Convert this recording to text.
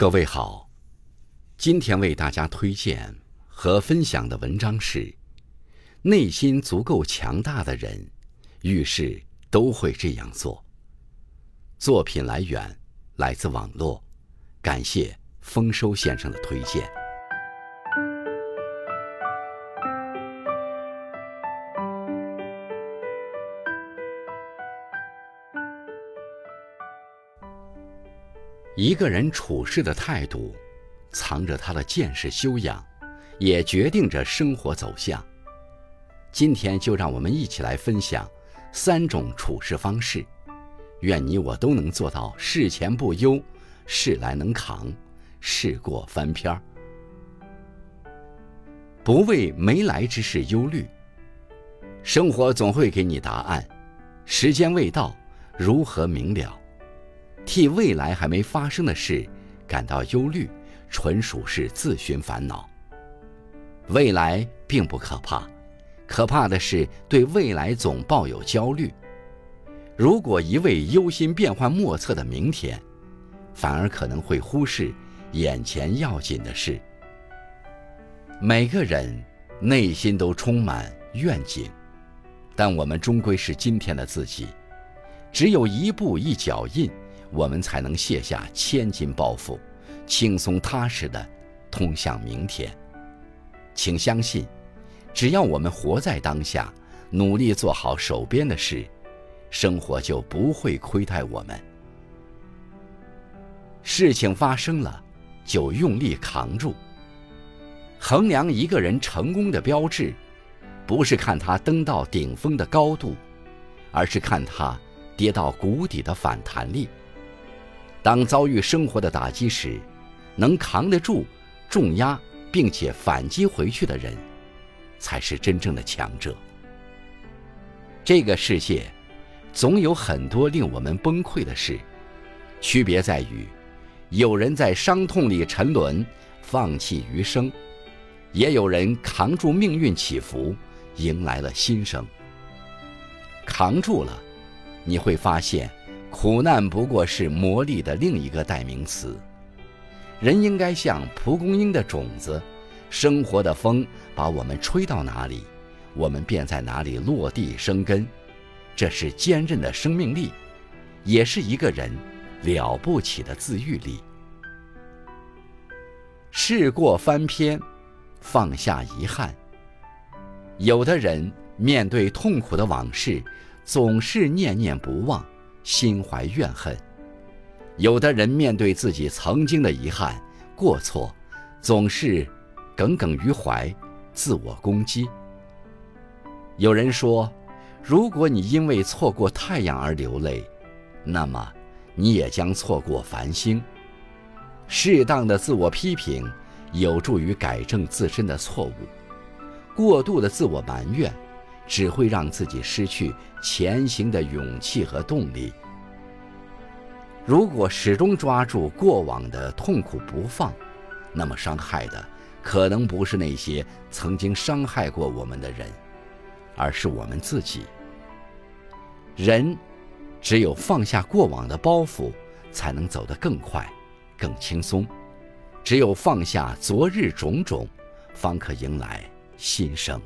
各位好，今天为大家推荐和分享的文章是：内心足够强大的人，遇事都会这样做。作品来源来自网络，感谢丰收先生的推荐。一个人处事的态度，藏着他的见识修养，也决定着生活走向。今天就让我们一起来分享三种处事方式，愿你我都能做到事前不忧，事来能扛，事过翻篇儿。不为没来之事忧虑，生活总会给你答案，时间未到，如何明了？替未来还没发生的事感到忧虑，纯属是自寻烦恼。未来并不可怕，可怕的是对未来总抱有焦虑。如果一味忧心变幻莫测的明天，反而可能会忽视眼前要紧的事。每个人内心都充满愿景，但我们终归是今天的自己，只有一步一脚印。我们才能卸下千斤包袱，轻松踏实的通向明天。请相信，只要我们活在当下，努力做好手边的事，生活就不会亏待我们。事情发生了，就用力扛住。衡量一个人成功的标志，不是看他登到顶峰的高度，而是看他跌到谷底的反弹力。当遭遇生活的打击时，能扛得住重压，并且反击回去的人，才是真正的强者。这个世界，总有很多令我们崩溃的事，区别在于，有人在伤痛里沉沦，放弃余生；也有人扛住命运起伏，迎来了新生。扛住了，你会发现。苦难不过是磨砺的另一个代名词。人应该像蒲公英的种子，生活的风把我们吹到哪里，我们便在哪里落地生根。这是坚韧的生命力，也是一个人了不起的自愈力。事过翻篇，放下遗憾。有的人面对痛苦的往事，总是念念不忘。心怀怨恨，有的人面对自己曾经的遗憾、过错，总是耿耿于怀，自我攻击。有人说，如果你因为错过太阳而流泪，那么你也将错过繁星。适当的自我批评有助于改正自身的错误，过度的自我埋怨。只会让自己失去前行的勇气和动力。如果始终抓住过往的痛苦不放，那么伤害的可能不是那些曾经伤害过我们的人，而是我们自己。人只有放下过往的包袱，才能走得更快、更轻松；只有放下昨日种种，方可迎来新生。